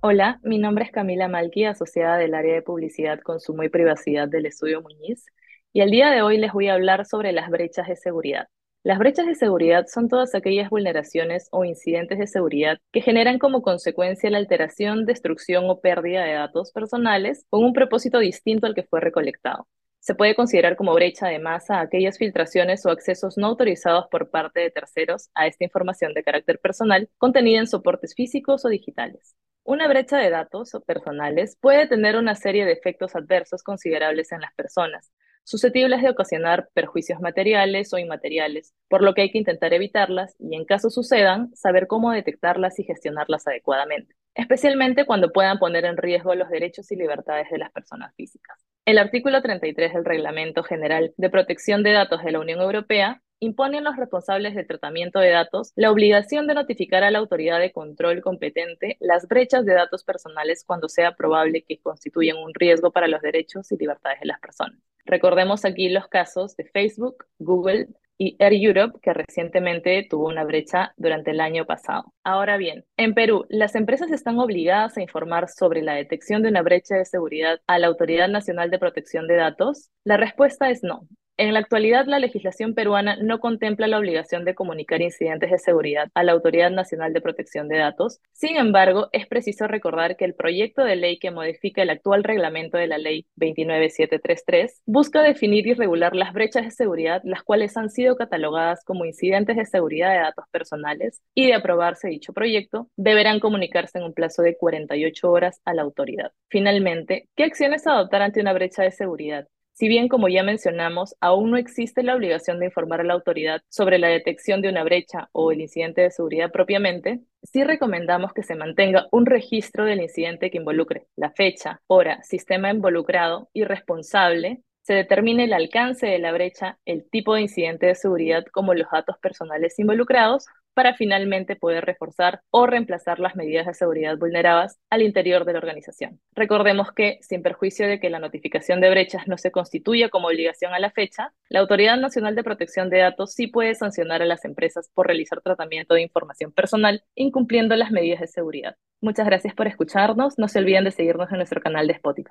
Hola, mi nombre es Camila Malqui, asociada del área de publicidad, consumo y privacidad del estudio Muñiz, y el día de hoy les voy a hablar sobre las brechas de seguridad. Las brechas de seguridad son todas aquellas vulneraciones o incidentes de seguridad que generan como consecuencia la alteración, destrucción o pérdida de datos personales con un propósito distinto al que fue recolectado. Se puede considerar como brecha de masa aquellas filtraciones o accesos no autorizados por parte de terceros a esta información de carácter personal contenida en soportes físicos o digitales. Una brecha de datos personales puede tener una serie de efectos adversos considerables en las personas, susceptibles de ocasionar perjuicios materiales o inmateriales, por lo que hay que intentar evitarlas y, en caso sucedan, saber cómo detectarlas y gestionarlas adecuadamente, especialmente cuando puedan poner en riesgo los derechos y libertades de las personas físicas. El artículo 33 del Reglamento General de Protección de Datos de la Unión Europea imponen los responsables de tratamiento de datos la obligación de notificar a la autoridad de control competente las brechas de datos personales cuando sea probable que constituyan un riesgo para los derechos y libertades de las personas. Recordemos aquí los casos de Facebook, Google y Air Europe, que recientemente tuvo una brecha durante el año pasado. Ahora bien, en Perú, ¿las empresas están obligadas a informar sobre la detección de una brecha de seguridad a la Autoridad Nacional de Protección de Datos? La respuesta es no. En la actualidad, la legislación peruana no contempla la obligación de comunicar incidentes de seguridad a la Autoridad Nacional de Protección de Datos. Sin embargo, es preciso recordar que el proyecto de ley que modifica el actual reglamento de la Ley 29733 busca definir y regular las brechas de seguridad, las cuales han sido catalogadas como incidentes de seguridad de datos personales y de aprobarse dicho proyecto, deberán comunicarse en un plazo de 48 horas a la autoridad. Finalmente, ¿qué acciones adoptar ante una brecha de seguridad? Si bien, como ya mencionamos, aún no existe la obligación de informar a la autoridad sobre la detección de una brecha o el incidente de seguridad propiamente, sí recomendamos que se mantenga un registro del incidente que involucre la fecha, hora, sistema involucrado y responsable se determine el alcance de la brecha, el tipo de incidente de seguridad como los datos personales involucrados para finalmente poder reforzar o reemplazar las medidas de seguridad vulneradas al interior de la organización. Recordemos que, sin perjuicio de que la notificación de brechas no se constituya como obligación a la fecha, la Autoridad Nacional de Protección de Datos sí puede sancionar a las empresas por realizar tratamiento de información personal incumpliendo las medidas de seguridad. Muchas gracias por escucharnos. No se olviden de seguirnos en nuestro canal de Spotify.